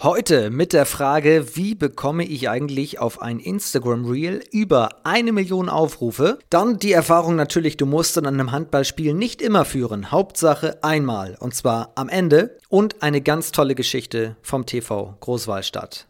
Heute mit der Frage, wie bekomme ich eigentlich auf ein Instagram Reel über eine Million Aufrufe? Dann die Erfahrung natürlich, du musst in einem Handballspiel nicht immer führen. Hauptsache einmal und zwar am Ende und eine ganz tolle Geschichte vom TV Großwallstadt.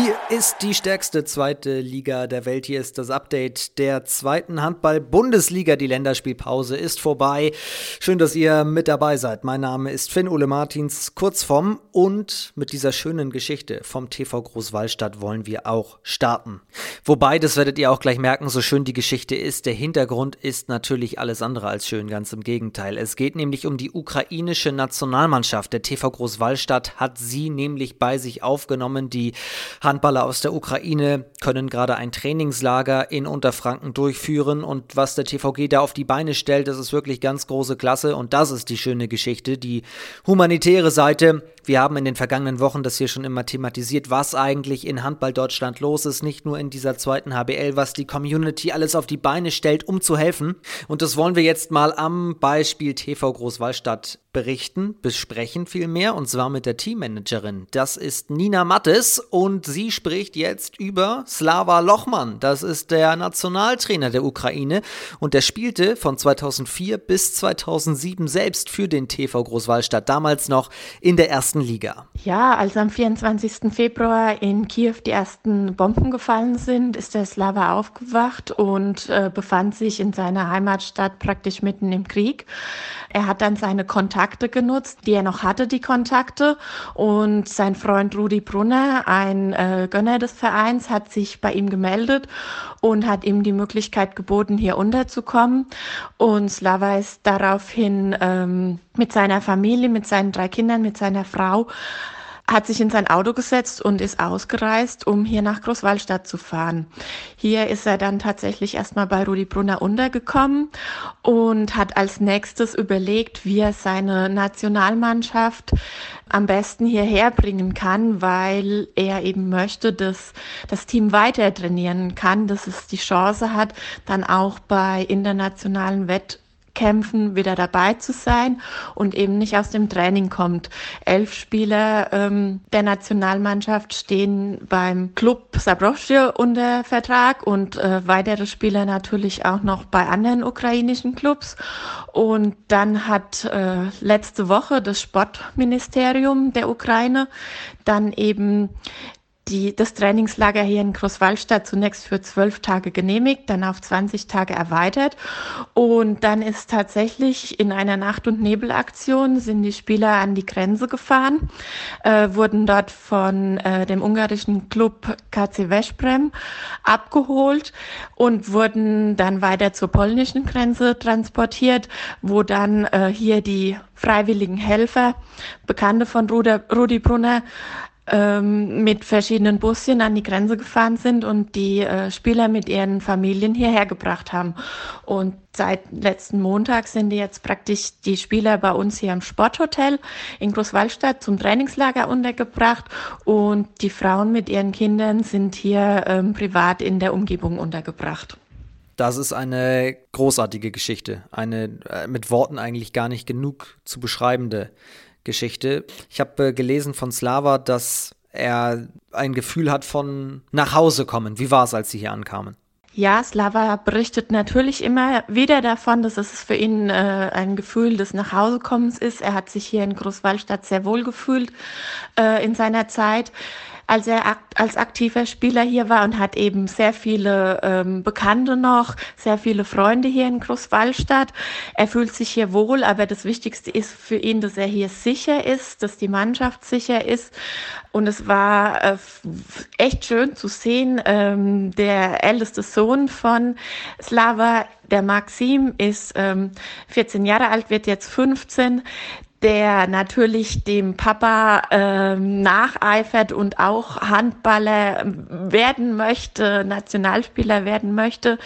Hier ist die stärkste zweite Liga der Welt. Hier ist das Update der zweiten Handball-Bundesliga. Die Länderspielpause ist vorbei. Schön, dass ihr mit dabei seid. Mein Name ist Finn Ole Martins, kurz vom und mit dieser schönen Geschichte vom TV Großwallstadt wollen wir auch starten. Wobei, das werdet ihr auch gleich merken, so schön die Geschichte ist, der Hintergrund ist natürlich alles andere als schön, ganz im Gegenteil. Es geht nämlich um die ukrainische Nationalmannschaft. Der TV Großwallstadt hat sie nämlich bei sich aufgenommen. Die Handballer aus der Ukraine können gerade ein Trainingslager in Unterfranken durchführen und was der TVG da auf die Beine stellt, das ist wirklich ganz große Klasse und das ist die schöne Geschichte, die humanitäre Seite. Wir haben in den vergangenen Wochen das hier schon immer thematisiert, was eigentlich in Handball Deutschland los ist, nicht nur in dieser zweiten HBL, was die Community alles auf die Beine stellt, um zu helfen. Und das wollen wir jetzt mal am Beispiel TV Großwallstadt berichten, besprechen vielmehr, und zwar mit der Teammanagerin. Das ist Nina Mattes und sie spricht jetzt über Slava Lochmann. Das ist der Nationaltrainer der Ukraine und der spielte von 2004 bis 2007 selbst für den TV Großwallstadt, damals noch in der ersten Liga. Ja, als am 24. Februar in Kiew die ersten Bomben gefallen sind, ist der Slava aufgewacht und äh, befand sich in seiner Heimatstadt praktisch mitten im Krieg. Er hat dann seine Kontakte genutzt, die er noch hatte, die Kontakte. Und sein Freund Rudi Brunner, ein äh, Gönner des Vereins, hat sich bei ihm gemeldet und hat ihm die Möglichkeit geboten, hier unterzukommen. Und Slava ist daraufhin ähm, mit seiner Familie, mit seinen drei Kindern, mit seiner Frau hat sich in sein Auto gesetzt und ist ausgereist, um hier nach Großwallstadt zu fahren. Hier ist er dann tatsächlich erstmal bei Rudi Brunner untergekommen und hat als nächstes überlegt, wie er seine Nationalmannschaft am besten hierher bringen kann, weil er eben möchte, dass das Team weiter trainieren kann, dass es die Chance hat, dann auch bei internationalen Wettbewerben Kämpfen wieder dabei zu sein und eben nicht aus dem Training kommt. Elf Spieler ähm, der Nationalmannschaft stehen beim Club Sabrosche unter Vertrag und äh, weitere Spieler natürlich auch noch bei anderen ukrainischen Clubs. Und dann hat äh, letzte Woche das Sportministerium der Ukraine dann eben die, das Trainingslager hier in Großwallstadt zunächst für zwölf Tage genehmigt, dann auf 20 Tage erweitert. Und dann ist tatsächlich in einer Nacht- und Nebelaktion sind die Spieler an die Grenze gefahren, äh, wurden dort von äh, dem ungarischen Club KC Veszprem abgeholt und wurden dann weiter zur polnischen Grenze transportiert, wo dann äh, hier die freiwilligen Helfer, Bekannte von Rudi Brunner, ähm, mit verschiedenen Bussen an die Grenze gefahren sind und die äh, Spieler mit ihren Familien hierher gebracht haben. Und seit letzten Montag sind jetzt praktisch die Spieler bei uns hier im Sporthotel in Großwallstadt zum Trainingslager untergebracht und die Frauen mit ihren Kindern sind hier ähm, privat in der Umgebung untergebracht. Das ist eine großartige Geschichte, eine äh, mit Worten eigentlich gar nicht genug zu beschreibende Geschichte. Ich habe äh, gelesen von Slava, dass er ein Gefühl hat von nach Hause kommen. Wie war es, als sie hier ankamen? Ja, Slava berichtet natürlich immer wieder davon, dass es für ihn äh, ein Gefühl des Nachhausekommens ist. Er hat sich hier in Großwallstadt sehr wohl gefühlt äh, in seiner Zeit als er akt als aktiver Spieler hier war und hat eben sehr viele ähm, Bekannte noch, sehr viele Freunde hier in Großwallstadt. Er fühlt sich hier wohl, aber das Wichtigste ist für ihn, dass er hier sicher ist, dass die Mannschaft sicher ist. Und es war äh, echt schön zu sehen. Ähm, der älteste Sohn von Slava, der Maxim, ist ähm, 14 Jahre alt, wird jetzt 15 der natürlich dem Papa ähm, nacheifert und auch Handballer werden möchte, Nationalspieler werden möchte.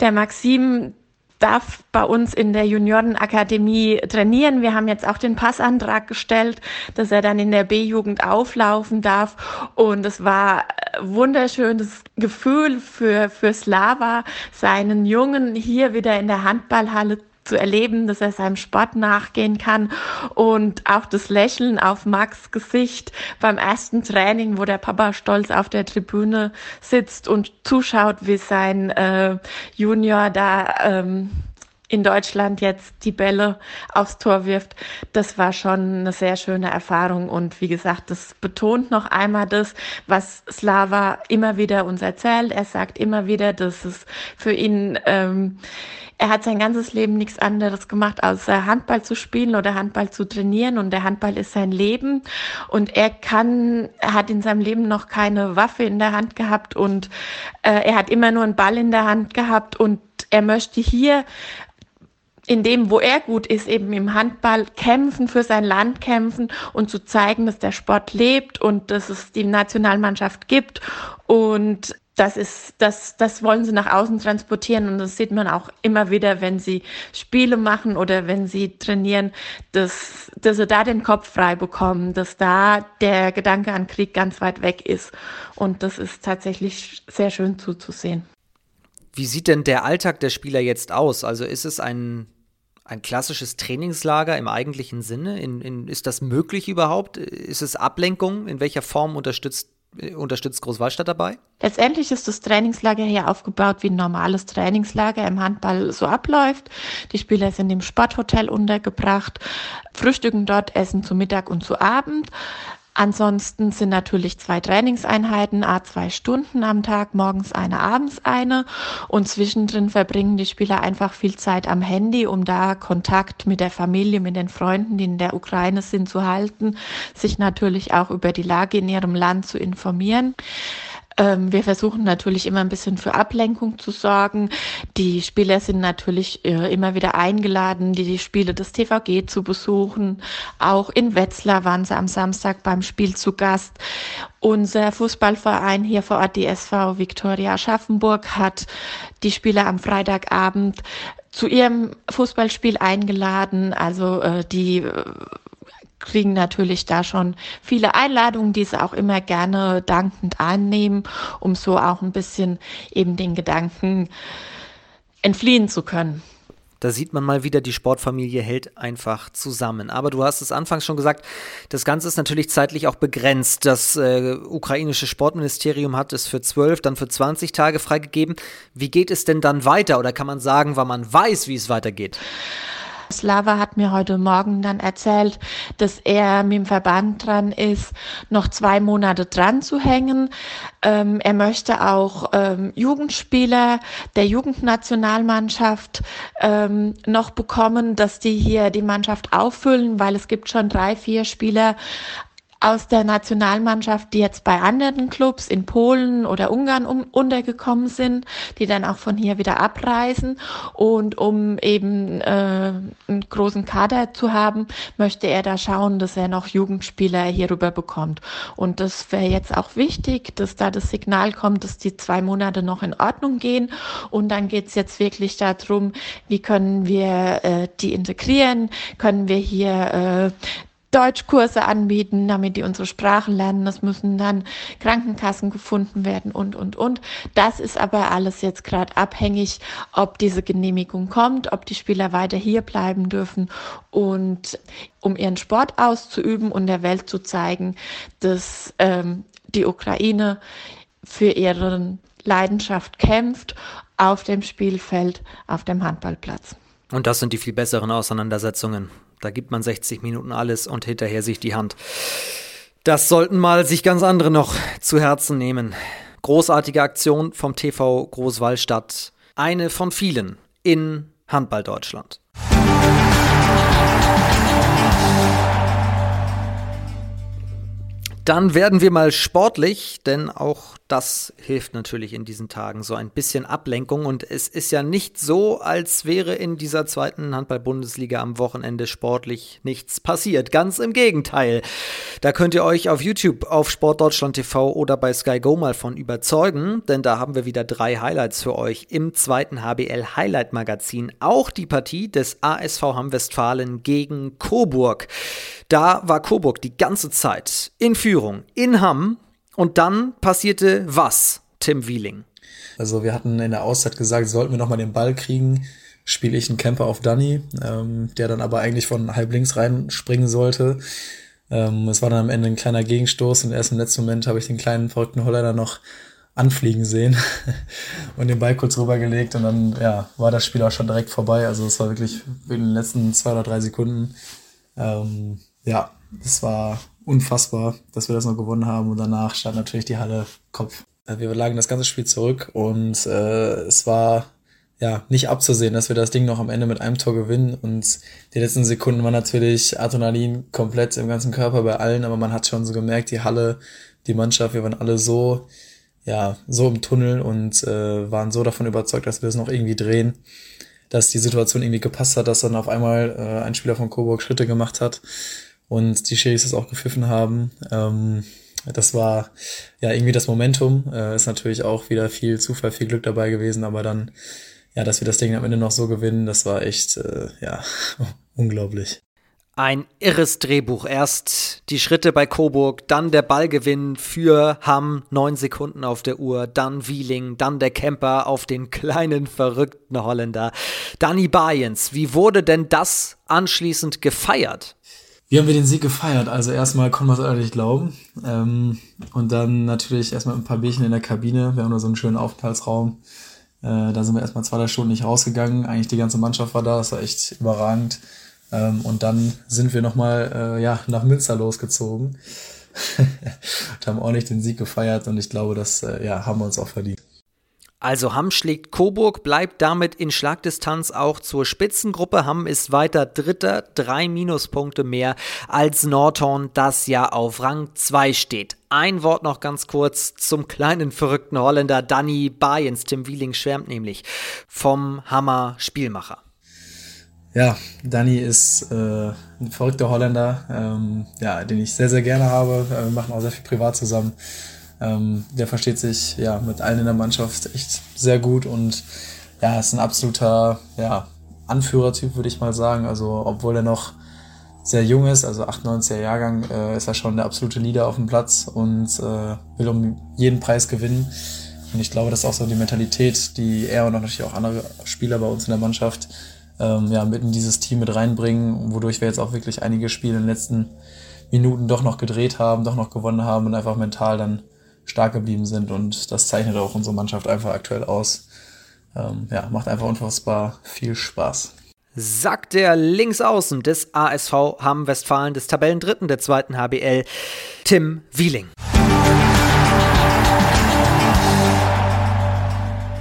Der Maxim darf bei uns in der Juniorenakademie trainieren. Wir haben jetzt auch den Passantrag gestellt, dass er dann in der B-Jugend auflaufen darf. Und es war wunderschönes Gefühl für, für Slava, seinen Jungen hier wieder in der Handballhalle zu erleben, dass er seinem Sport nachgehen kann. Und auch das Lächeln auf Max Gesicht beim ersten Training, wo der Papa stolz auf der Tribüne sitzt und zuschaut, wie sein äh, Junior da ähm, in Deutschland jetzt die Bälle aufs Tor wirft, das war schon eine sehr schöne Erfahrung. Und wie gesagt, das betont noch einmal das, was Slava immer wieder uns erzählt. Er sagt immer wieder, dass es für ihn, ähm, er hat sein ganzes Leben nichts anderes gemacht, außer Handball zu spielen oder Handball zu trainieren. Und der Handball ist sein Leben. Und er kann, er hat in seinem Leben noch keine Waffe in der Hand gehabt und äh, er hat immer nur einen Ball in der Hand gehabt und er möchte hier in dem, wo er gut ist, eben im Handball kämpfen, für sein Land kämpfen und zu zeigen, dass der Sport lebt und dass es die Nationalmannschaft gibt. Und das ist, das, das wollen sie nach außen transportieren und das sieht man auch immer wieder, wenn sie Spiele machen oder wenn sie trainieren, dass, dass sie da den Kopf frei bekommen, dass da der Gedanke an Krieg ganz weit weg ist. Und das ist tatsächlich sehr schön zuzusehen. Wie sieht denn der Alltag der Spieler jetzt aus? Also ist es ein ein klassisches Trainingslager im eigentlichen Sinne? In, in, ist das möglich überhaupt? Ist es Ablenkung? In welcher Form unterstützt, äh, unterstützt Großwallstadt dabei? Letztendlich ist das Trainingslager hier aufgebaut, wie ein normales Trainingslager im Handball so abläuft. Die Spieler sind im Sporthotel untergebracht, frühstücken dort, essen zu Mittag und zu Abend. Ansonsten sind natürlich zwei Trainingseinheiten, a zwei Stunden am Tag, morgens eine, abends eine. Und zwischendrin verbringen die Spieler einfach viel Zeit am Handy, um da Kontakt mit der Familie, mit den Freunden, die in der Ukraine sind, zu halten, sich natürlich auch über die Lage in ihrem Land zu informieren. Ähm, wir versuchen natürlich immer ein bisschen für Ablenkung zu sorgen. Die Spieler sind natürlich äh, immer wieder eingeladen, die, die Spiele des TVG zu besuchen. Auch in Wetzlar waren sie am Samstag beim Spiel zu Gast. Unser Fußballverein hier vor Ort, die SV Viktoria Aschaffenburg, hat die Spieler am Freitagabend zu ihrem Fußballspiel eingeladen. Also äh, die äh, kriegen natürlich da schon viele Einladungen, die sie auch immer gerne dankend annehmen, um so auch ein bisschen eben den Gedanken entfliehen zu können. Da sieht man mal wieder, die Sportfamilie hält einfach zusammen. Aber du hast es anfangs schon gesagt, das Ganze ist natürlich zeitlich auch begrenzt. Das äh, ukrainische Sportministerium hat es für zwölf, dann für 20 Tage freigegeben. Wie geht es denn dann weiter? Oder kann man sagen, weil man weiß, wie es weitergeht? Slava hat mir heute Morgen dann erzählt, dass er mit dem Verband dran ist, noch zwei Monate dran zu hängen. Ähm, er möchte auch ähm, Jugendspieler der Jugendnationalmannschaft ähm, noch bekommen, dass die hier die Mannschaft auffüllen, weil es gibt schon drei, vier Spieler aus der Nationalmannschaft, die jetzt bei anderen Clubs in Polen oder Ungarn um, untergekommen sind, die dann auch von hier wieder abreisen. Und um eben äh, einen großen Kader zu haben, möchte er da schauen, dass er noch Jugendspieler hierüber bekommt. Und das wäre jetzt auch wichtig, dass da das Signal kommt, dass die zwei Monate noch in Ordnung gehen. Und dann geht's jetzt wirklich darum, wie können wir äh, die integrieren, können wir hier äh, Deutschkurse anbieten, damit die unsere Sprachen lernen. Es müssen dann Krankenkassen gefunden werden und, und, und. Das ist aber alles jetzt gerade abhängig, ob diese Genehmigung kommt, ob die Spieler weiter hier bleiben dürfen und um ihren Sport auszuüben und der Welt zu zeigen, dass ähm, die Ukraine für ihre Leidenschaft kämpft auf dem Spielfeld, auf dem Handballplatz. Und das sind die viel besseren Auseinandersetzungen. Da gibt man 60 Minuten alles und hinterher sich die Hand. Das sollten mal sich ganz andere noch zu Herzen nehmen. Großartige Aktion vom TV Großwallstadt. Eine von vielen in Handball Deutschland. Dann werden wir mal sportlich, denn auch das hilft natürlich in diesen Tagen so ein bisschen Ablenkung. Und es ist ja nicht so, als wäre in dieser zweiten Handball-Bundesliga am Wochenende sportlich nichts passiert. Ganz im Gegenteil. Da könnt ihr euch auf YouTube, auf Sportdeutschland TV oder bei Sky Go mal von überzeugen, denn da haben wir wieder drei Highlights für euch im zweiten HBL Highlight Magazin. Auch die Partie des ASV Hamm Westfalen gegen Coburg. Da war Coburg die ganze Zeit in Führung in Hamm und dann passierte was, Tim Wieling? Also wir hatten in der Auszeit gesagt, sollten wir nochmal den Ball kriegen, spiele ich einen Camper auf Danny, ähm, der dann aber eigentlich von halb links reinspringen sollte. Ähm, es war dann am Ende ein kleiner Gegenstoß und erst im letzten Moment habe ich den kleinen verrückten Holländer noch anfliegen sehen und den Ball kurz rübergelegt und dann ja, war das Spiel auch schon direkt vorbei. Also es war wirklich in den letzten zwei oder drei Sekunden. Ähm, ja, es war unfassbar, dass wir das noch gewonnen haben und danach stand natürlich die Halle Kopf. Wir lagen das ganze Spiel zurück und äh, es war ja nicht abzusehen, dass wir das Ding noch am Ende mit einem Tor gewinnen und die letzten Sekunden waren natürlich Adrenalin komplett im ganzen Körper bei allen, aber man hat schon so gemerkt, die Halle, die Mannschaft, wir waren alle so ja so im Tunnel und äh, waren so davon überzeugt, dass wir das noch irgendwie drehen, dass die Situation irgendwie gepasst hat, dass dann auf einmal äh, ein Spieler von Coburg Schritte gemacht hat und die Schiris das auch gepfiffen haben. Ähm, das war ja irgendwie das Momentum. Äh, ist natürlich auch wieder viel Zufall, viel Glück dabei gewesen, aber dann, ja, dass wir das Ding am Ende noch so gewinnen, das war echt, äh, ja, unglaublich. Ein irres Drehbuch. Erst die Schritte bei Coburg, dann der Ballgewinn für Hamm, neun Sekunden auf der Uhr, dann Wieling, dann der Camper auf den kleinen verrückten Holländer. Danny Bayens, wie wurde denn das anschließend gefeiert? Wie haben wir den Sieg gefeiert? Also erstmal konnten wir es ehrlich glauben. Ähm, und dann natürlich erstmal ein paar Bierchen in der Kabine. Wir haben da so einen schönen Aufenthaltsraum. Äh, da sind wir erstmal zwei, drei Stunden nicht rausgegangen. Eigentlich die ganze Mannschaft war da. Das war echt überragend. Ähm, und dann sind wir nochmal äh, ja, nach Münster losgezogen. und haben ordentlich den Sieg gefeiert. Und ich glaube, das äh, ja, haben wir uns auch verdient. Also Hamm schlägt Coburg, bleibt damit in Schlagdistanz auch zur Spitzengruppe. Hamm ist weiter Dritter, drei Minuspunkte mehr als Norton, das ja auf Rang 2 steht. Ein Wort noch ganz kurz zum kleinen verrückten Holländer Danny Bayens. Tim Wieling schwärmt nämlich vom Hammer Spielmacher. Ja, Danny ist äh, ein verrückter Holländer, ähm, ja, den ich sehr, sehr gerne habe. Wir machen auch sehr viel privat zusammen. Ähm, der versteht sich ja mit allen in der Mannschaft echt sehr gut und ja, ist ein absoluter ja, Anführertyp, würde ich mal sagen. Also, obwohl er noch sehr jung ist, also 98er Jahrgang, äh, ist er schon der absolute Leader auf dem Platz und äh, will um jeden Preis gewinnen. Und ich glaube, das ist auch so die Mentalität, die er und auch natürlich auch andere Spieler bei uns in der Mannschaft ähm, ja, mit in dieses Team mit reinbringen, wodurch wir jetzt auch wirklich einige Spiele in den letzten Minuten doch noch gedreht haben, doch noch gewonnen haben und einfach mental dann stark geblieben sind und das zeichnet auch unsere Mannschaft einfach aktuell aus. Ähm, ja, macht einfach unfassbar viel Spaß. Sagt der Linksaußen des ASV Hamm Westfalen des Tabellendritten der zweiten HBL, Tim Wieling.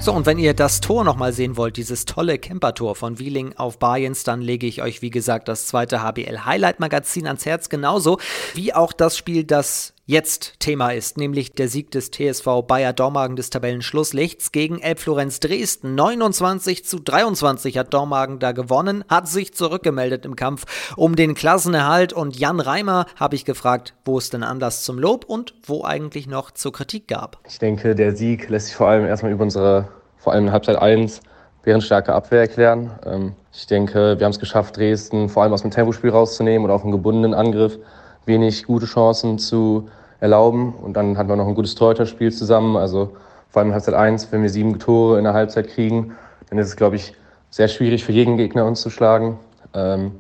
So, und wenn ihr das Tor nochmal sehen wollt, dieses tolle Campertor von Wieling auf Bayens, dann lege ich euch, wie gesagt, das zweite HBL Highlight Magazin ans Herz, genauso wie auch das Spiel, das jetzt Thema ist, nämlich der Sieg des TSV Bayer Dormagen des Tabellenschlusslichts gegen Elbflorenz Dresden. 29 zu 23 hat Dormagen da gewonnen, hat sich zurückgemeldet im Kampf um den Klassenerhalt und Jan Reimer habe ich gefragt, wo es denn Anlass zum Lob und wo eigentlich noch zur Kritik gab. Ich denke, der Sieg lässt sich vor allem erstmal über unsere vor allem in Halbzeit 1 bärenstarke Abwehr erklären. Ähm, ich denke, wir haben es geschafft, Dresden vor allem aus dem Tempospiel rauszunehmen und auf einen gebundenen Angriff wenig gute Chancen zu erlauben. Und dann hatten wir noch ein gutes Torhüterspiel zusammen. Also vor allem in Halbzeit 1, wenn wir sieben Tore in der Halbzeit kriegen, dann ist es, glaube ich, sehr schwierig für jeden Gegner uns zu schlagen. Ähm,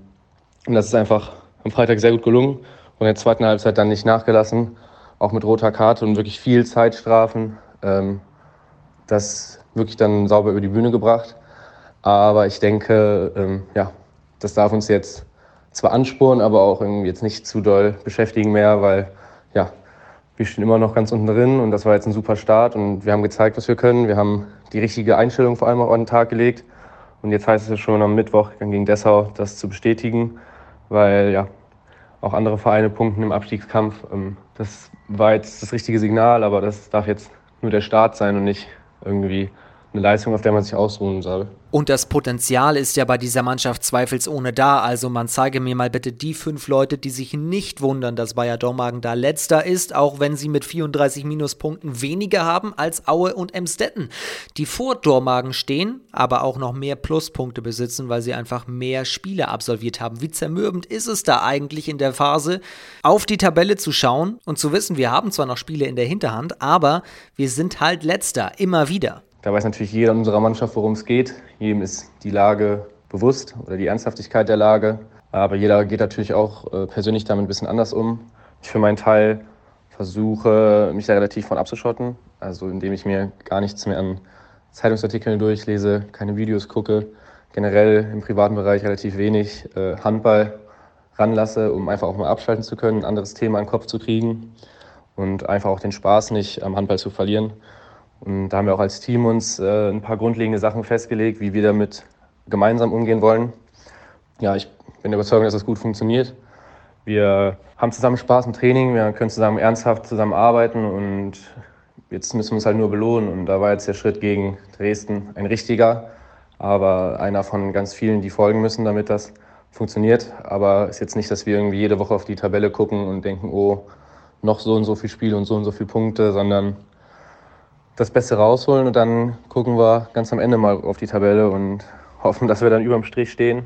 und das ist einfach am Freitag sehr gut gelungen. Und in der zweiten Halbzeit dann nicht nachgelassen, auch mit roter Karte und wirklich viel Zeitstrafen. Ähm, das wirklich dann sauber über die Bühne gebracht. Aber ich denke, ähm, ja, das darf uns jetzt zwar ansporen, aber auch irgendwie jetzt nicht zu doll beschäftigen mehr, weil ja, wir stehen immer noch ganz unten drin und das war jetzt ein super Start und wir haben gezeigt, was wir können. Wir haben die richtige Einstellung vor allem auch an den Tag gelegt und jetzt heißt es schon am Mittwoch gegen Dessau, das zu bestätigen, weil ja, auch andere Vereine punkten im Abstiegskampf. Ähm, das war jetzt das richtige Signal, aber das darf jetzt nur der Start sein und nicht irgendwie eine Leistung, auf der man sich ausruhen soll. Und das Potenzial ist ja bei dieser Mannschaft zweifelsohne da. Also man zeige mir mal bitte die fünf Leute, die sich nicht wundern, dass Bayer Dormagen da letzter ist, auch wenn sie mit 34 Minuspunkten weniger haben als Aue und Emstetten, die vor Dormagen stehen, aber auch noch mehr Pluspunkte besitzen, weil sie einfach mehr Spiele absolviert haben. Wie zermürbend ist es da eigentlich in der Phase, auf die Tabelle zu schauen und zu wissen, wir haben zwar noch Spiele in der Hinterhand, aber wir sind halt letzter, immer wieder. Da weiß natürlich jeder in unserer Mannschaft, worum es geht. Jedem ist die Lage bewusst oder die Ernsthaftigkeit der Lage. Aber jeder geht natürlich auch äh, persönlich damit ein bisschen anders um. Ich für meinen Teil versuche, mich da relativ von abzuschotten. Also indem ich mir gar nichts mehr an Zeitungsartikeln durchlese, keine Videos gucke, generell im privaten Bereich relativ wenig äh, Handball ranlasse, um einfach auch mal abschalten zu können, ein anderes Thema in den Kopf zu kriegen und einfach auch den Spaß nicht am Handball zu verlieren. Und da haben wir auch als Team uns äh, ein paar grundlegende Sachen festgelegt, wie wir damit gemeinsam umgehen wollen. Ja, ich bin der Überzeugung, dass das gut funktioniert. Wir haben zusammen Spaß im Training, wir können zusammen ernsthaft zusammen arbeiten und jetzt müssen wir uns halt nur belohnen. Und da war jetzt der Schritt gegen Dresden ein richtiger, aber einer von ganz vielen, die folgen müssen, damit das funktioniert. Aber es ist jetzt nicht, dass wir irgendwie jede Woche auf die Tabelle gucken und denken, oh, noch so und so viel Spiele und so und so viele Punkte, sondern das Beste rausholen und dann gucken wir ganz am Ende mal auf die Tabelle und hoffen, dass wir dann überm Strich stehen.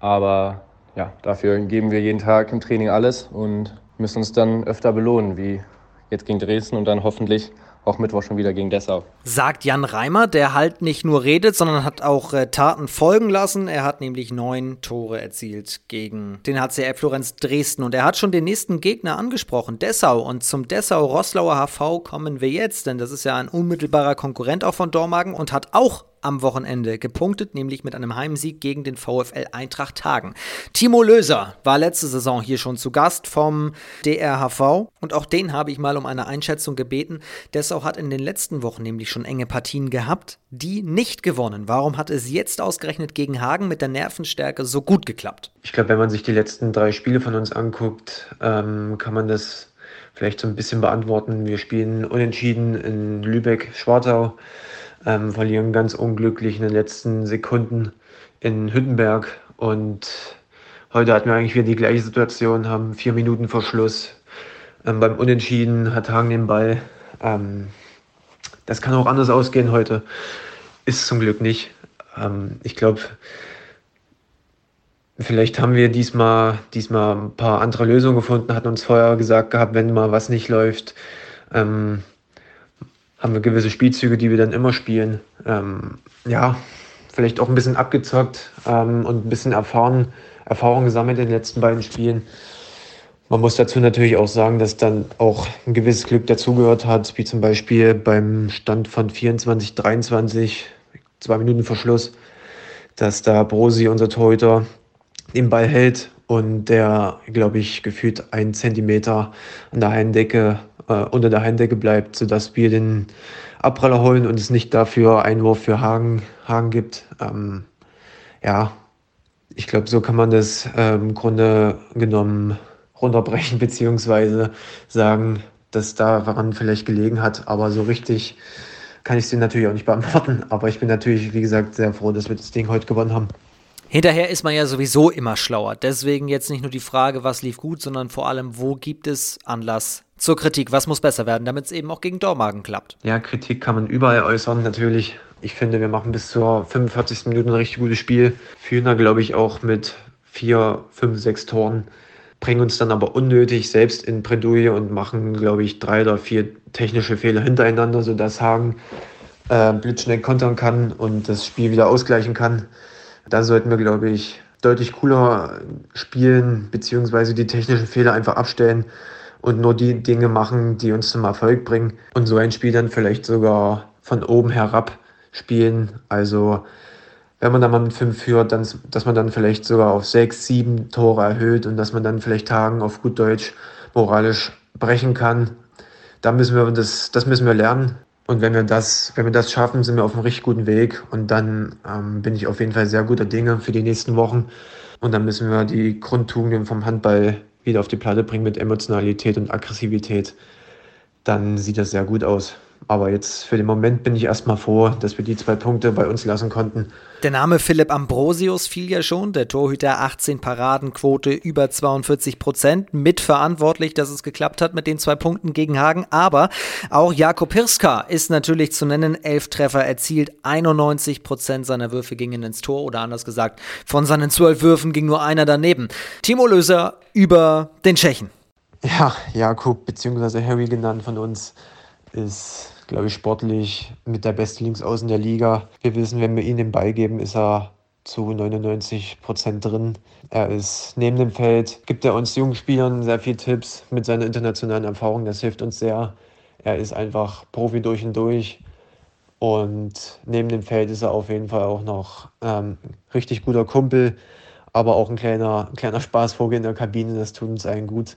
Aber ja, dafür geben wir jeden Tag im Training alles und müssen uns dann öfter belohnen, wie jetzt gegen Dresden und dann hoffentlich auch Mittwoch schon wieder gegen Dessau. Sagt Jan Reimer, der halt nicht nur redet, sondern hat auch äh, Taten folgen lassen. Er hat nämlich neun Tore erzielt gegen den HCR Florenz Dresden und er hat schon den nächsten Gegner angesprochen, Dessau. Und zum Dessau-Roslauer HV kommen wir jetzt, denn das ist ja ein unmittelbarer Konkurrent auch von Dormagen und hat auch am Wochenende gepunktet, nämlich mit einem Heimsieg gegen den VfL Eintracht Hagen. Timo Löser war letzte Saison hier schon zu Gast vom DRHV und auch den habe ich mal um eine Einschätzung gebeten. Dessau hat in den letzten Wochen nämlich schon enge Partien gehabt, die nicht gewonnen. Warum hat es jetzt ausgerechnet gegen Hagen mit der Nervenstärke so gut geklappt? Ich glaube, wenn man sich die letzten drei Spiele von uns anguckt, ähm, kann man das vielleicht so ein bisschen beantworten. Wir spielen unentschieden in Lübeck-Schwartau ähm, verlieren ganz unglücklich in den letzten Sekunden in Hüttenberg. Und heute hatten wir eigentlich wieder die gleiche Situation, haben vier Minuten vor Schluss. Ähm, beim Unentschieden hat Hagen den Ball. Ähm, das kann auch anders ausgehen heute. Ist zum Glück nicht. Ähm, ich glaube, Vielleicht haben wir diesmal, diesmal ein paar andere Lösungen gefunden, hatten uns vorher gesagt gehabt, wenn mal was nicht läuft, ähm, haben wir gewisse Spielzüge, die wir dann immer spielen. Ähm, ja, vielleicht auch ein bisschen abgezockt ähm, und ein bisschen erfahren, Erfahrung gesammelt in den letzten beiden Spielen. Man muss dazu natürlich auch sagen, dass dann auch ein gewisses Glück dazugehört hat, wie zum Beispiel beim Stand von 24, 23, zwei Minuten Verschluss, dass da Brosi, unser Torhüter, den Ball hält und der, glaube ich, gefühlt einen Zentimeter an der Heimdecke äh, unter der Heimdecke bleibt, sodass wir den Abpraller holen und es nicht dafür Einwurf für Hagen, Hagen gibt. Ähm, ja, ich glaube, so kann man das äh, im Grunde genommen runterbrechen, beziehungsweise sagen, dass daran vielleicht gelegen hat, aber so richtig kann ich es dir natürlich auch nicht beantworten. Aber ich bin natürlich, wie gesagt, sehr froh, dass wir das Ding heute gewonnen haben. Hinterher ist man ja sowieso immer schlauer. Deswegen jetzt nicht nur die Frage, was lief gut, sondern vor allem, wo gibt es Anlass zur Kritik? Was muss besser werden, damit es eben auch gegen Dormagen klappt? Ja, Kritik kann man überall äußern, natürlich. Ich finde, wir machen bis zur 45. Minute ein richtig gutes Spiel. Führen da, glaube ich, auch mit vier, fünf, sechs Toren. Bringen uns dann aber unnötig selbst in Bredouille und machen, glaube ich, drei oder vier technische Fehler hintereinander, sodass Hagen äh, blitzschnell kontern kann und das Spiel wieder ausgleichen kann. Da sollten wir, glaube ich, deutlich cooler spielen, beziehungsweise die technischen Fehler einfach abstellen und nur die Dinge machen, die uns zum Erfolg bringen. Und so ein Spiel dann vielleicht sogar von oben herab spielen. Also wenn man dann mal mit fünf führt, dann, dass man dann vielleicht sogar auf sechs, sieben Tore erhöht und dass man dann vielleicht Tagen auf gut Deutsch moralisch brechen kann. Da müssen wir das, das müssen wir lernen. Und wenn wir das, wenn wir das schaffen, sind wir auf einem richtig guten Weg. Und dann ähm, bin ich auf jeden Fall sehr guter Dinge für die nächsten Wochen. Und dann müssen wir die Grundtugenden vom Handball wieder auf die Platte bringen mit Emotionalität und Aggressivität, dann sieht das sehr gut aus. Aber jetzt für den Moment bin ich erstmal froh, dass wir die zwei Punkte bei uns lassen konnten. Der Name Philipp Ambrosius fiel ja schon, der Torhüter 18 Paradenquote über 42 Prozent, mitverantwortlich, dass es geklappt hat mit den zwei Punkten gegen Hagen. Aber auch Jakob Hirska ist natürlich zu nennen, elf Treffer erzielt, 91 Prozent seiner Würfe gingen ins Tor oder anders gesagt, von seinen zwölf Würfen ging nur einer daneben. Timo Löser über den Tschechen. Ja, Jakob bzw. Harry genannt von uns ist, glaube ich, sportlich mit der beste Linksaußen der Liga. Wir wissen, wenn wir ihm den Ball geben, ist er zu 99 Prozent drin. Er ist neben dem Feld, gibt er uns jungen Spielern sehr viele Tipps mit seiner internationalen Erfahrung. Das hilft uns sehr. Er ist einfach Profi durch und durch. Und neben dem Feld ist er auf jeden Fall auch noch ähm, richtig guter Kumpel, aber auch ein kleiner, ein kleiner Spaßvogel in der Kabine. Das tut uns allen gut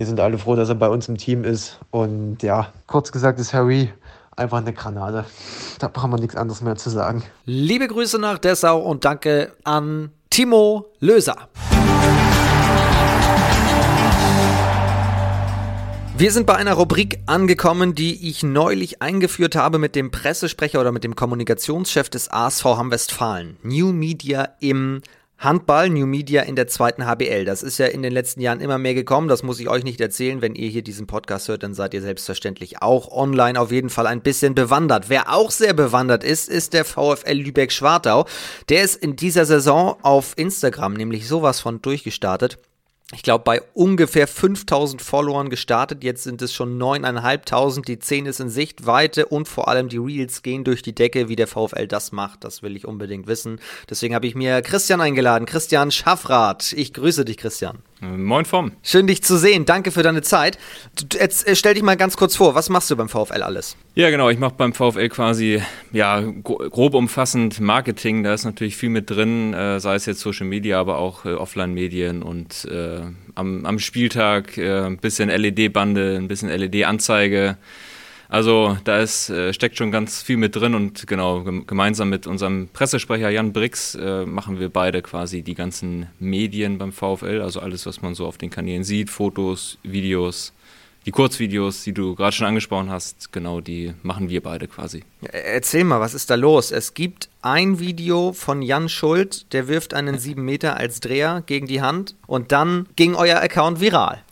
wir sind alle froh, dass er bei uns im Team ist. Und ja, kurz gesagt ist Harry einfach eine Granate. Da brauchen wir nichts anderes mehr zu sagen. Liebe Grüße nach Dessau und danke an Timo Löser. Wir sind bei einer Rubrik angekommen, die ich neulich eingeführt habe mit dem Pressesprecher oder mit dem Kommunikationschef des ASV Hamm-Westfalen. New Media im Handball, New Media in der zweiten HBL. Das ist ja in den letzten Jahren immer mehr gekommen. Das muss ich euch nicht erzählen. Wenn ihr hier diesen Podcast hört, dann seid ihr selbstverständlich auch online auf jeden Fall ein bisschen bewandert. Wer auch sehr bewandert ist, ist der VfL Lübeck-Schwartau. Der ist in dieser Saison auf Instagram nämlich sowas von durchgestartet ich glaube, bei ungefähr 5000 Followern gestartet. Jetzt sind es schon 9.500. Die 10 ist in Sichtweite und vor allem die Reels gehen durch die Decke. Wie der VfL das macht, das will ich unbedingt wissen. Deswegen habe ich mir Christian eingeladen. Christian Schaffrath. Ich grüße dich, Christian. Moin Vom. Schön, dich zu sehen. Danke für deine Zeit. Jetzt äh, stell dich mal ganz kurz vor. Was machst du beim VfL alles? Ja, genau. Ich mache beim VfL quasi, ja, grob umfassend Marketing. Da ist natürlich viel mit drin, äh, sei es jetzt Social Media, aber auch äh, Offline-Medien und äh, am, am, Spieltag äh, ein bisschen LED-Bande, ein bisschen LED-Anzeige. Also da ist, äh, steckt schon ganz viel mit drin und genau, gemeinsam mit unserem Pressesprecher Jan Brix äh, machen wir beide quasi die ganzen Medien beim VfL, also alles, was man so auf den Kanälen sieht, Fotos, Videos, die Kurzvideos, die du gerade schon angesprochen hast, genau, die machen wir beide quasi. Erzähl mal, was ist da los? Es gibt ein Video von Jan Schuld, der wirft einen 7 Meter als Dreher gegen die Hand und dann ging euer Account viral.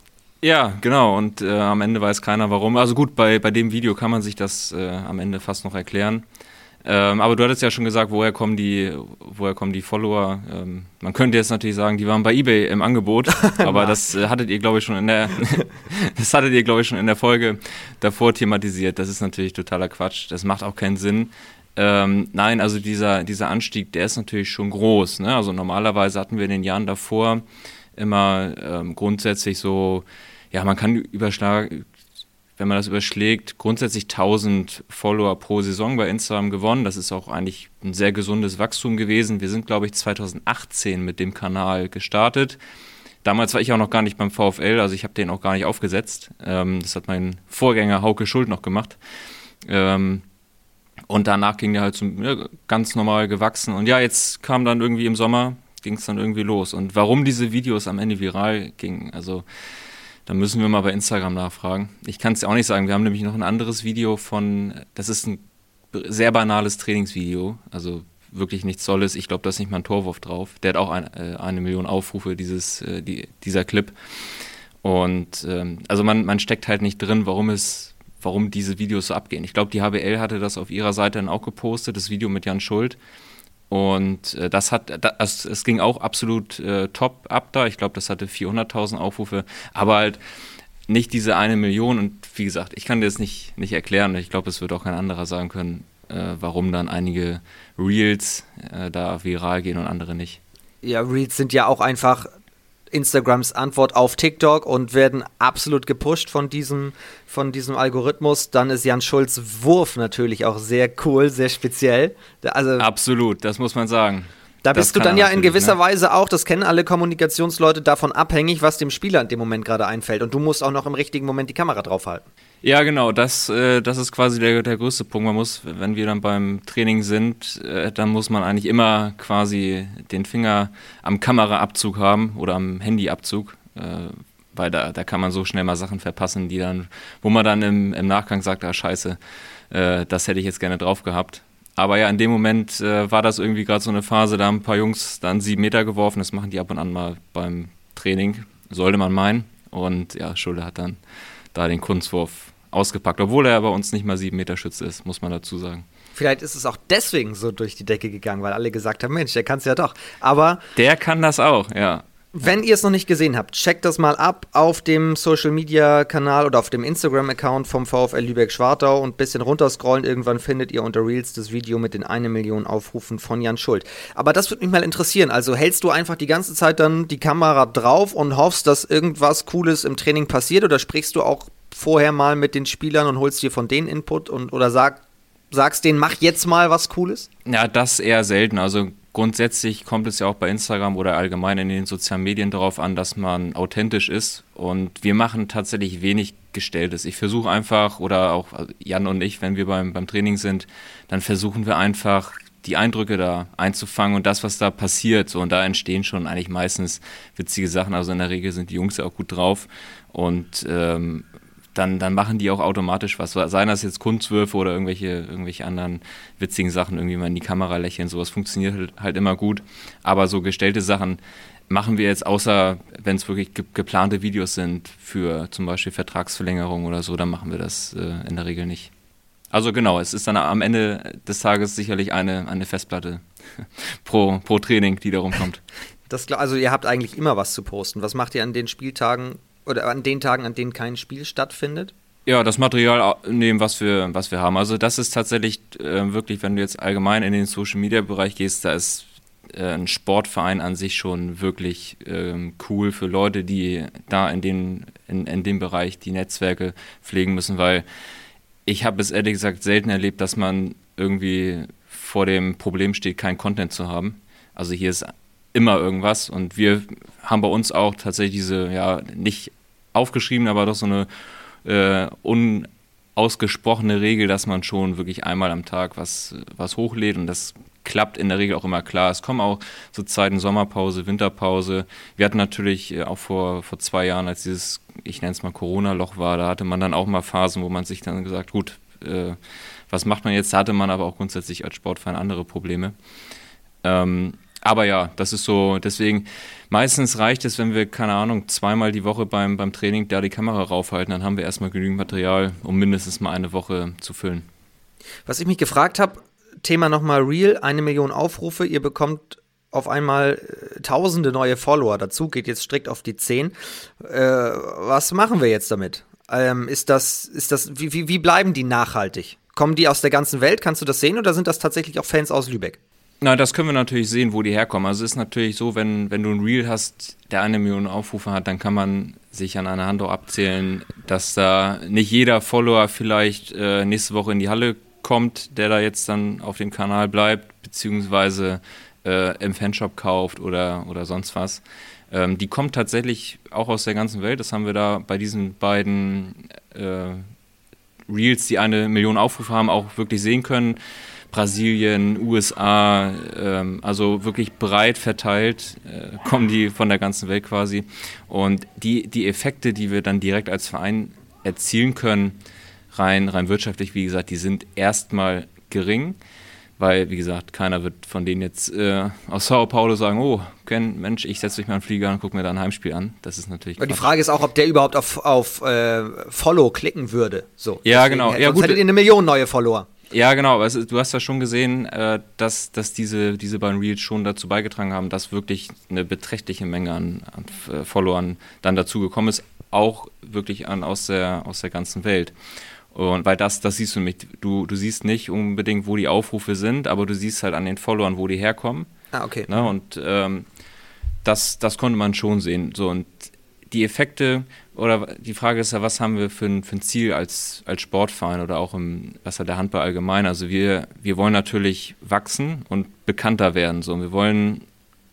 Ja, genau. Und äh, am Ende weiß keiner warum. Also gut, bei, bei dem Video kann man sich das äh, am Ende fast noch erklären. Ähm, aber du hattest ja schon gesagt, woher kommen die, woher kommen die Follower? Ähm, man könnte jetzt natürlich sagen, die waren bei eBay im Angebot, aber das äh, hattet ihr, glaube ich, schon in der, das hattet ihr, glaube ich, schon in der Folge davor thematisiert. Das ist natürlich totaler Quatsch. Das macht auch keinen Sinn. Ähm, nein, also dieser, dieser Anstieg, der ist natürlich schon groß. Ne? Also normalerweise hatten wir in den Jahren davor immer ähm, grundsätzlich so ja, man kann überschlagen, wenn man das überschlägt, grundsätzlich 1000 Follower pro Saison bei Instagram gewonnen. Das ist auch eigentlich ein sehr gesundes Wachstum gewesen. Wir sind, glaube ich, 2018 mit dem Kanal gestartet. Damals war ich auch noch gar nicht beim VfL, also ich habe den auch gar nicht aufgesetzt. Ähm, das hat mein Vorgänger Hauke Schuld noch gemacht. Ähm, und danach ging der halt ja, ganz normal gewachsen. Und ja, jetzt kam dann irgendwie im Sommer, ging es dann irgendwie los. Und warum diese Videos am Ende viral gingen, also da müssen wir mal bei Instagram nachfragen. Ich kann es ja auch nicht sagen. Wir haben nämlich noch ein anderes Video von, das ist ein sehr banales Trainingsvideo, also wirklich nichts Tolles. Ich glaube, da ist nicht mal ein Torwurf drauf. Der hat auch ein, äh, eine Million Aufrufe, dieses, äh, die, dieser Clip. Und ähm, also man, man steckt halt nicht drin, warum es, warum diese Videos so abgehen. Ich glaube, die HBL hatte das auf ihrer Seite dann auch gepostet, das Video mit Jan Schuld. Und äh, das hat, das, es ging auch absolut äh, top ab da. Ich glaube, das hatte 400.000 Aufrufe, aber halt nicht diese eine Million. Und wie gesagt, ich kann dir das nicht, nicht erklären. Ich glaube, es wird auch kein anderer sagen können, äh, warum dann einige Reels äh, da viral gehen und andere nicht. Ja, Reels sind ja auch einfach Instagrams Antwort auf TikTok und werden absolut gepusht von diesem, von diesem Algorithmus. Dann ist Jan Schulz Wurf natürlich auch sehr cool, sehr speziell. Also, absolut, das muss man sagen. Da bist du dann ja in gewisser ne? Weise auch, das kennen alle Kommunikationsleute, davon abhängig, was dem Spieler in dem Moment gerade einfällt. Und du musst auch noch im richtigen Moment die Kamera draufhalten. Ja, genau, das, äh, das ist quasi der, der größte Punkt. Man muss, wenn wir dann beim Training sind, äh, dann muss man eigentlich immer quasi den Finger am Kameraabzug haben oder am Handyabzug. Äh, weil da, da kann man so schnell mal Sachen verpassen, die dann, wo man dann im, im Nachgang sagt, ah scheiße, äh, das hätte ich jetzt gerne drauf gehabt. Aber ja, in dem Moment äh, war das irgendwie gerade so eine Phase, da haben ein paar Jungs dann sieben Meter geworfen, das machen die ab und an mal beim Training, sollte man meinen. Und ja, Schulde hat dann da den Kunstwurf ausgepackt, obwohl er bei uns nicht mal sieben Meter Schütze ist, muss man dazu sagen. Vielleicht ist es auch deswegen so durch die Decke gegangen, weil alle gesagt haben, Mensch, der kann es ja doch. Aber der kann das auch, ja. Wenn ihr es noch nicht gesehen habt, checkt das mal ab auf dem Social Media Kanal oder auf dem Instagram Account vom VfL Lübeck-Schwartau und ein bisschen runterscrollen. Irgendwann findet ihr unter Reels das Video mit den eine Million Aufrufen von Jan Schuld. Aber das würde mich mal interessieren. Also hältst du einfach die ganze Zeit dann die Kamera drauf und hoffst, dass irgendwas Cooles im Training passiert oder sprichst du auch vorher mal mit den Spielern und holst dir von denen Input und oder sag, sagst denen, mach jetzt mal was Cooles? Ja, das eher selten. Also grundsätzlich kommt es ja auch bei Instagram oder allgemein in den sozialen Medien darauf an, dass man authentisch ist. Und wir machen tatsächlich wenig Gestelltes. Ich versuche einfach, oder auch Jan und ich, wenn wir beim, beim Training sind, dann versuchen wir einfach, die Eindrücke da einzufangen und das, was da passiert. So, und da entstehen schon eigentlich meistens witzige Sachen. Also in der Regel sind die Jungs ja auch gut drauf. Und ähm, dann, dann machen die auch automatisch was. Seien das jetzt Kunstwürfe oder irgendwelche, irgendwelche anderen witzigen Sachen, irgendwie mal in die Kamera lächeln, sowas funktioniert halt, halt immer gut. Aber so gestellte Sachen machen wir jetzt, außer wenn es wirklich ge geplante Videos sind für zum Beispiel Vertragsverlängerung oder so, dann machen wir das äh, in der Regel nicht. Also genau, es ist dann am Ende des Tages sicherlich eine, eine Festplatte pro, pro Training, die da rumkommt. Das, also ihr habt eigentlich immer was zu posten. Was macht ihr an den Spieltagen oder an den Tagen, an denen kein Spiel stattfindet? Ja, das Material nehmen, was wir, was wir haben. Also das ist tatsächlich äh, wirklich, wenn du jetzt allgemein in den Social-Media-Bereich gehst, da ist äh, ein Sportverein an sich schon wirklich ähm, cool für Leute, die da in, den, in, in dem Bereich die Netzwerke pflegen müssen, weil ich habe es ehrlich gesagt selten erlebt, dass man irgendwie vor dem Problem steht, kein Content zu haben. Also hier ist immer irgendwas und wir haben bei uns auch tatsächlich diese, ja, nicht aufgeschrieben, aber doch so eine äh, unausgesprochene Regel, dass man schon wirklich einmal am Tag was, was hochlädt und das klappt in der Regel auch immer klar. Es kommen auch so Zeiten Sommerpause, Winterpause. Wir hatten natürlich äh, auch vor, vor zwei Jahren, als dieses, ich nenne es mal Corona-Loch war, da hatte man dann auch mal Phasen, wo man sich dann gesagt, gut, äh, was macht man jetzt? Da hatte man aber auch grundsätzlich als Sportverein andere Probleme. Ähm, aber ja, das ist so, deswegen, meistens reicht es, wenn wir, keine Ahnung, zweimal die Woche beim, beim Training da die Kamera raufhalten, dann haben wir erstmal genügend Material, um mindestens mal eine Woche zu füllen. Was ich mich gefragt habe, Thema nochmal Real, eine Million Aufrufe, ihr bekommt auf einmal äh, tausende neue Follower dazu, geht jetzt strikt auf die zehn. Äh, was machen wir jetzt damit? Ähm, ist das, ist das, wie, wie, wie bleiben die nachhaltig? Kommen die aus der ganzen Welt? Kannst du das sehen oder sind das tatsächlich auch Fans aus Lübeck? Na, das können wir natürlich sehen, wo die herkommen. Also es ist natürlich so, wenn, wenn du ein Reel hast, der eine Million Aufrufe hat, dann kann man sich an einer Hand auch abzählen, dass da nicht jeder Follower vielleicht äh, nächste Woche in die Halle kommt, der da jetzt dann auf dem Kanal bleibt, beziehungsweise äh, im Fanshop kauft oder, oder sonst was. Ähm, die kommt tatsächlich auch aus der ganzen Welt. Das haben wir da bei diesen beiden äh, Reels, die eine Million Aufrufe haben, auch wirklich sehen können. Brasilien, USA, ähm, also wirklich breit verteilt äh, kommen die von der ganzen Welt quasi. Und die, die Effekte, die wir dann direkt als Verein erzielen können, rein, rein wirtschaftlich, wie gesagt, die sind erstmal gering weil, wie gesagt, keiner wird von denen jetzt äh, aus Sao Paulo sagen, oh, Ken, Mensch, ich setze mich mal einen Flieger und gucke mir da ein Heimspiel an. Das ist natürlich. Aber die Frage ist auch, ob der überhaupt auf, auf äh, Follow klicken würde. So. Ja, Deswegen, genau. Ja, gut. hättet ihr eine Million neue Follower. Ja, genau. Aber du hast ja schon gesehen, äh, dass, dass diese, diese beiden Reels schon dazu beigetragen haben, dass wirklich eine beträchtliche Menge an, an äh, Followern dann dazu gekommen ist, auch wirklich an, aus, der, aus der ganzen Welt. Und weil das, das siehst du nicht. Du, du siehst nicht unbedingt, wo die Aufrufe sind, aber du siehst halt an den Followern, wo die herkommen. Ah, okay. Ne? Und ähm, das, das konnte man schon sehen. So, und die Effekte, oder die Frage ist ja, was haben wir für ein, für ein Ziel als, als Sportverein oder auch im, was hat der Handball allgemein? Also wir, wir wollen natürlich wachsen und bekannter werden. So. Und wir wollen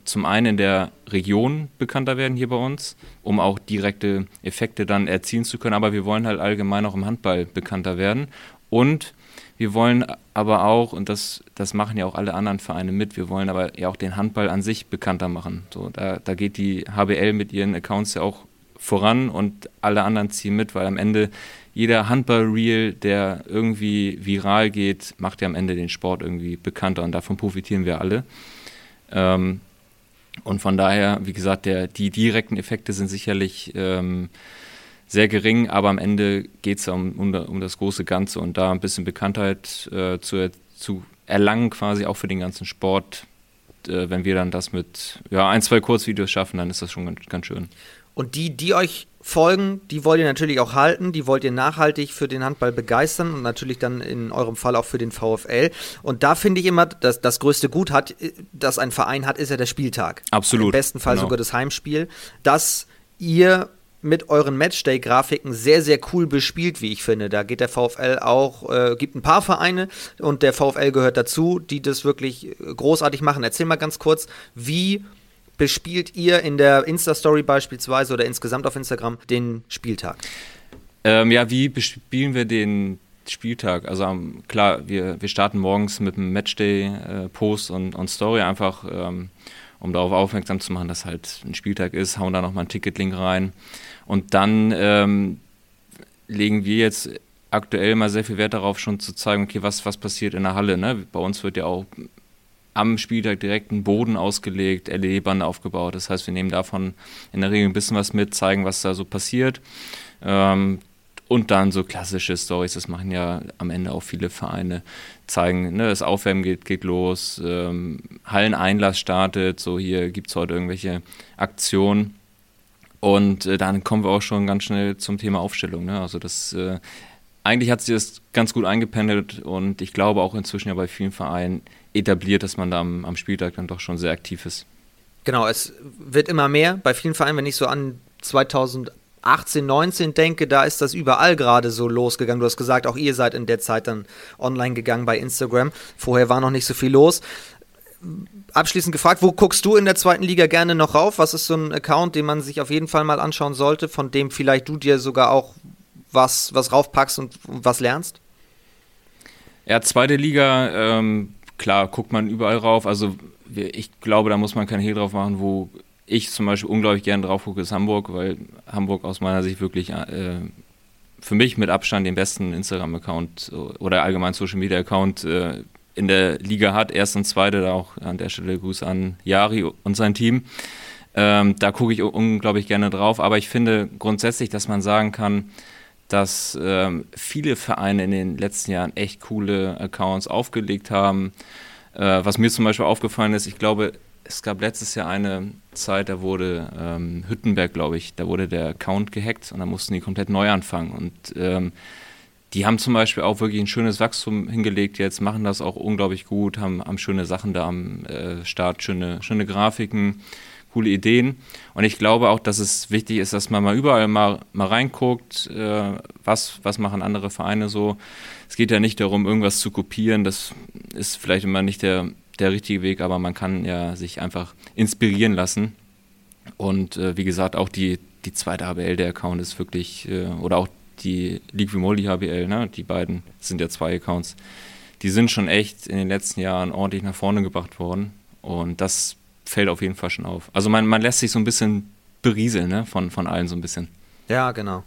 zum einen in der Region bekannter werden hier bei uns, um auch direkte Effekte dann erzielen zu können, aber wir wollen halt allgemein auch im Handball bekannter werden. Und wir wollen aber auch, und das, das machen ja auch alle anderen Vereine mit, wir wollen aber ja auch den Handball an sich bekannter machen. So, da, da geht die HBL mit ihren Accounts ja auch voran und alle anderen ziehen mit, weil am Ende jeder Handball-Reel, der irgendwie viral geht, macht ja am Ende den Sport irgendwie bekannter und davon profitieren wir alle. Ähm, und von daher, wie gesagt, der, die direkten Effekte sind sicherlich ähm, sehr gering, aber am Ende geht es um, um, um, das große Ganze und da ein bisschen Bekanntheit äh, zu, zu erlangen, quasi auch für den ganzen Sport. Äh, wenn wir dann das mit ja, ein, zwei Kurzvideos schaffen, dann ist das schon ganz, ganz schön. Und die, die euch folgen, die wollt ihr natürlich auch halten, die wollt ihr nachhaltig für den Handball begeistern und natürlich dann in eurem Fall auch für den VfL. Und da finde ich immer, dass das größte Gut hat, das ein Verein hat, ist ja der Spieltag. Absolut. Im besten Fall genau. sogar das Heimspiel. Dass ihr mit euren Matchday-Grafiken sehr, sehr cool bespielt, wie ich finde. Da geht der VfL auch, äh, gibt ein paar Vereine und der VfL gehört dazu, die das wirklich großartig machen. Erzähl mal ganz kurz, wie bespielt ihr in der Insta-Story beispielsweise oder insgesamt auf Instagram den Spieltag? Ähm, ja, wie bespielen wir den Spieltag? Also um, klar, wir, wir starten morgens mit einem Matchday-Post äh, und, und Story einfach, ähm, um darauf aufmerksam zu machen, dass halt ein Spieltag ist, hauen da nochmal einen Ticketlink rein. Und dann ähm, legen wir jetzt aktuell mal sehr viel Wert darauf, schon zu zeigen, okay, was, was passiert in der Halle. Ne? Bei uns wird ja auch am Spieltag direkt einen Boden ausgelegt, LED-Bande aufgebaut. Das heißt, wir nehmen davon in der Regel ein bisschen was mit, zeigen, was da so passiert. Ähm, und dann so klassische Stories, das machen ja am Ende auch viele Vereine, zeigen, ne, das Aufwärmen geht, geht los, ähm, Halleneinlass startet, so hier gibt es heute irgendwelche Aktionen. Und äh, dann kommen wir auch schon ganz schnell zum Thema Aufstellung. Ne? Also das äh, eigentlich hat sich das ganz gut eingependelt und ich glaube auch inzwischen ja bei vielen Vereinen etabliert, dass man da am, am Spieltag dann doch schon sehr aktiv ist. Genau, es wird immer mehr bei vielen Vereinen, wenn ich so an 2018, 19 denke, da ist das überall gerade so losgegangen. Du hast gesagt, auch ihr seid in der Zeit dann online gegangen bei Instagram. Vorher war noch nicht so viel los. Abschließend gefragt, wo guckst du in der zweiten Liga gerne noch rauf? Was ist so ein Account, den man sich auf jeden Fall mal anschauen sollte, von dem vielleicht du dir sogar auch was, was raufpackst und was lernst? Ja, zweite Liga, ähm, klar, guckt man überall rauf. Also ich glaube, da muss man kein Hehl drauf machen, wo ich zum Beispiel unglaublich gerne drauf gucke, ist Hamburg, weil Hamburg aus meiner Sicht wirklich äh, für mich mit Abstand den besten Instagram-Account oder allgemein Social-Media-Account äh, in der Liga hat. Erst und zweite, da auch an der Stelle Gruß an Jari und sein Team. Ähm, da gucke ich unglaublich gerne drauf, aber ich finde grundsätzlich, dass man sagen kann, dass ähm, viele Vereine in den letzten Jahren echt coole Accounts aufgelegt haben. Äh, was mir zum Beispiel aufgefallen ist, ich glaube, es gab letztes Jahr eine Zeit, da wurde ähm, Hüttenberg, glaube ich, da wurde der Account gehackt und da mussten die komplett neu anfangen. Und ähm, die haben zum Beispiel auch wirklich ein schönes Wachstum hingelegt jetzt, machen das auch unglaublich gut, haben, haben schöne Sachen da am äh, Start, schöne, schöne Grafiken coole Ideen. Und ich glaube auch, dass es wichtig ist, dass man mal überall mal, mal reinguckt, äh, was, was machen andere Vereine so. Es geht ja nicht darum, irgendwas zu kopieren. Das ist vielleicht immer nicht der, der richtige Weg, aber man kann ja sich einfach inspirieren lassen. Und äh, wie gesagt, auch die, die zweite HBL, der Account ist wirklich, äh, oder auch die League Vimoli HBL, ne? die beiden sind ja zwei Accounts, die sind schon echt in den letzten Jahren ordentlich nach vorne gebracht worden. Und das fällt auf jeden Fall schon auf. Also man, man lässt sich so ein bisschen berieseln, ne? Von, von allen so ein bisschen. Ja, genau.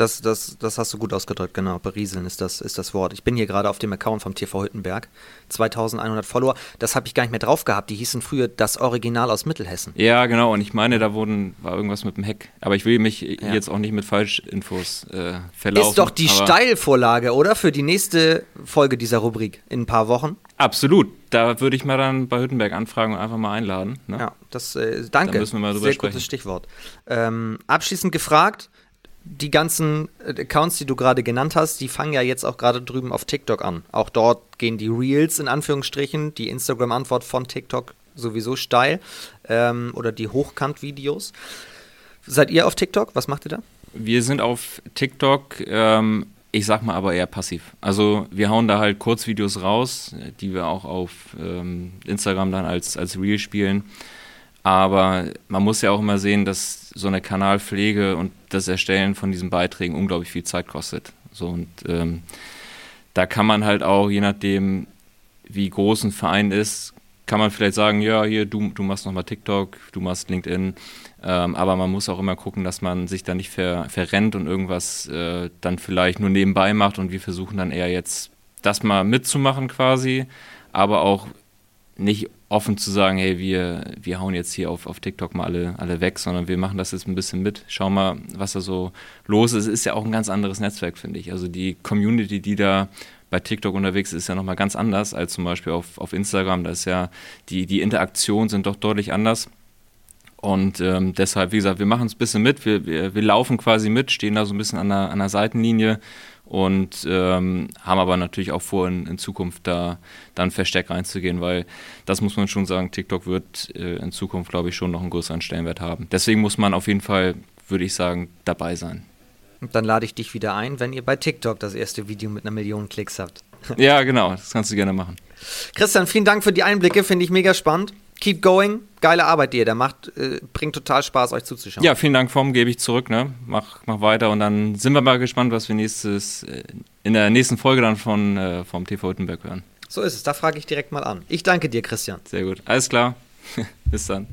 Das, das, das hast du gut ausgedrückt, genau. Berieseln ist das, ist das Wort. Ich bin hier gerade auf dem Account vom TV Hüttenberg. 2100 Follower. Das habe ich gar nicht mehr drauf gehabt. Die hießen früher das Original aus Mittelhessen. Ja, genau. Und ich meine, da wurden, war irgendwas mit dem Heck. Aber ich will mich ja. jetzt auch nicht mit Falschinfos äh, verlaufen. Ist doch die Steilvorlage, oder? Für die nächste Folge dieser Rubrik in ein paar Wochen. Absolut. Da würde ich mal dann bei Hüttenberg anfragen und einfach mal einladen. Ne? Ja, das, äh, danke. Da müssen wir mal drüber Sehr sprechen. gutes Stichwort. Ähm, abschließend gefragt, die ganzen äh, Accounts, die du gerade genannt hast, die fangen ja jetzt auch gerade drüben auf TikTok an. Auch dort gehen die Reels in Anführungsstrichen, die Instagram-Antwort von TikTok sowieso steil ähm, oder die Hochkant-Videos. Seid ihr auf TikTok? Was macht ihr da? Wir sind auf TikTok, ähm, ich sag mal aber eher passiv. Also wir hauen da halt Kurzvideos raus, die wir auch auf ähm, Instagram dann als, als Reel spielen. Aber man muss ja auch immer sehen, dass so eine Kanalpflege und das Erstellen von diesen Beiträgen unglaublich viel Zeit kostet. So und ähm, da kann man halt auch, je nachdem, wie groß ein Verein ist, kann man vielleicht sagen, ja, hier, du, du machst nochmal TikTok, du machst LinkedIn. Ähm, aber man muss auch immer gucken, dass man sich da nicht ver, verrennt und irgendwas äh, dann vielleicht nur nebenbei macht. Und wir versuchen dann eher jetzt das mal mitzumachen quasi, aber auch nicht offen zu sagen, hey, wir, wir hauen jetzt hier auf, auf TikTok mal alle, alle weg, sondern wir machen das jetzt ein bisschen mit. Schau mal, was da so los ist. Ist ja auch ein ganz anderes Netzwerk, finde ich. Also die Community, die da bei TikTok unterwegs ist, ist ja nochmal ganz anders als zum Beispiel auf, auf Instagram. Da ist ja, die, die Interaktionen sind doch deutlich anders. Und ähm, deshalb, wie gesagt, wir machen es ein bisschen mit, wir, wir, wir laufen quasi mit, stehen da so ein bisschen an der, an der Seitenlinie und ähm, haben aber natürlich auch vor, in, in Zukunft da dann verstärkt reinzugehen, weil das muss man schon sagen, TikTok wird äh, in Zukunft, glaube ich, schon noch einen größeren Stellenwert haben. Deswegen muss man auf jeden Fall, würde ich sagen, dabei sein. Und dann lade ich dich wieder ein, wenn ihr bei TikTok das erste Video mit einer Million Klicks habt. ja, genau, das kannst du gerne machen. Christian, vielen Dank für die Einblicke, finde ich mega spannend. Keep going, geile Arbeit, die ihr da macht. Äh, bringt total Spaß, euch zuzuschauen. Ja, vielen Dank, Vom, gebe ich zurück. Ne? Mach, mach weiter und dann sind wir mal gespannt, was wir nächstes, äh, in der nächsten Folge dann von, äh, vom TV Hüttenberg hören. So ist es, da frage ich direkt mal an. Ich danke dir, Christian. Sehr gut, alles klar. Bis dann.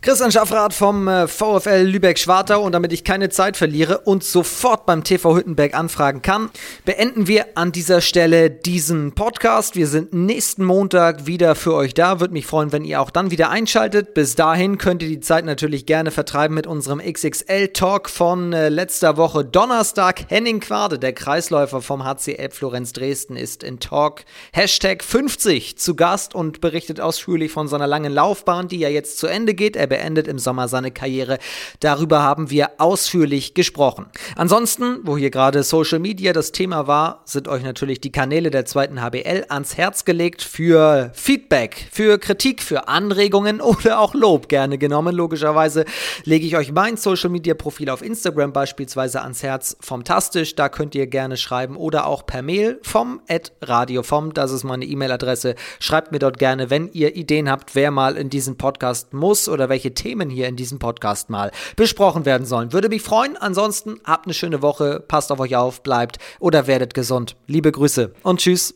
Christian Schaffrath vom äh, VfL Lübeck-Schwartau und damit ich keine Zeit verliere und sofort beim TV Hüttenberg anfragen kann, beenden wir an dieser Stelle diesen Podcast. Wir sind nächsten Montag wieder für euch da. Würde mich freuen, wenn ihr auch dann wieder einschaltet. Bis dahin könnt ihr die Zeit natürlich gerne vertreiben mit unserem XXL-Talk von äh, letzter Woche Donnerstag. Henning Quade, der Kreisläufer vom HCL Florenz Dresden, ist in Talk Hashtag 50 zu Gast und berichtet ausführlich von seiner langen Laufbahn, die ja jetzt zu Ende geht. Er beendet im Sommer seine Karriere. Darüber haben wir ausführlich gesprochen. Ansonsten, wo hier gerade Social Media das Thema war, sind euch natürlich die Kanäle der zweiten HBL ans Herz gelegt für Feedback, für Kritik, für Anregungen oder auch Lob gerne genommen. Logischerweise lege ich euch mein Social Media Profil auf Instagram beispielsweise ans Herz vom Tastisch. Da könnt ihr gerne schreiben oder auch per Mail vom Radio vom. Das ist meine E-Mail-Adresse. Schreibt mir dort gerne, wenn ihr Ideen habt, wer mal in diesen Podcast muss oder welche Themen hier in diesem Podcast mal besprochen werden sollen. Würde mich freuen. Ansonsten habt eine schöne Woche, passt auf euch auf, bleibt oder werdet gesund. Liebe Grüße und tschüss.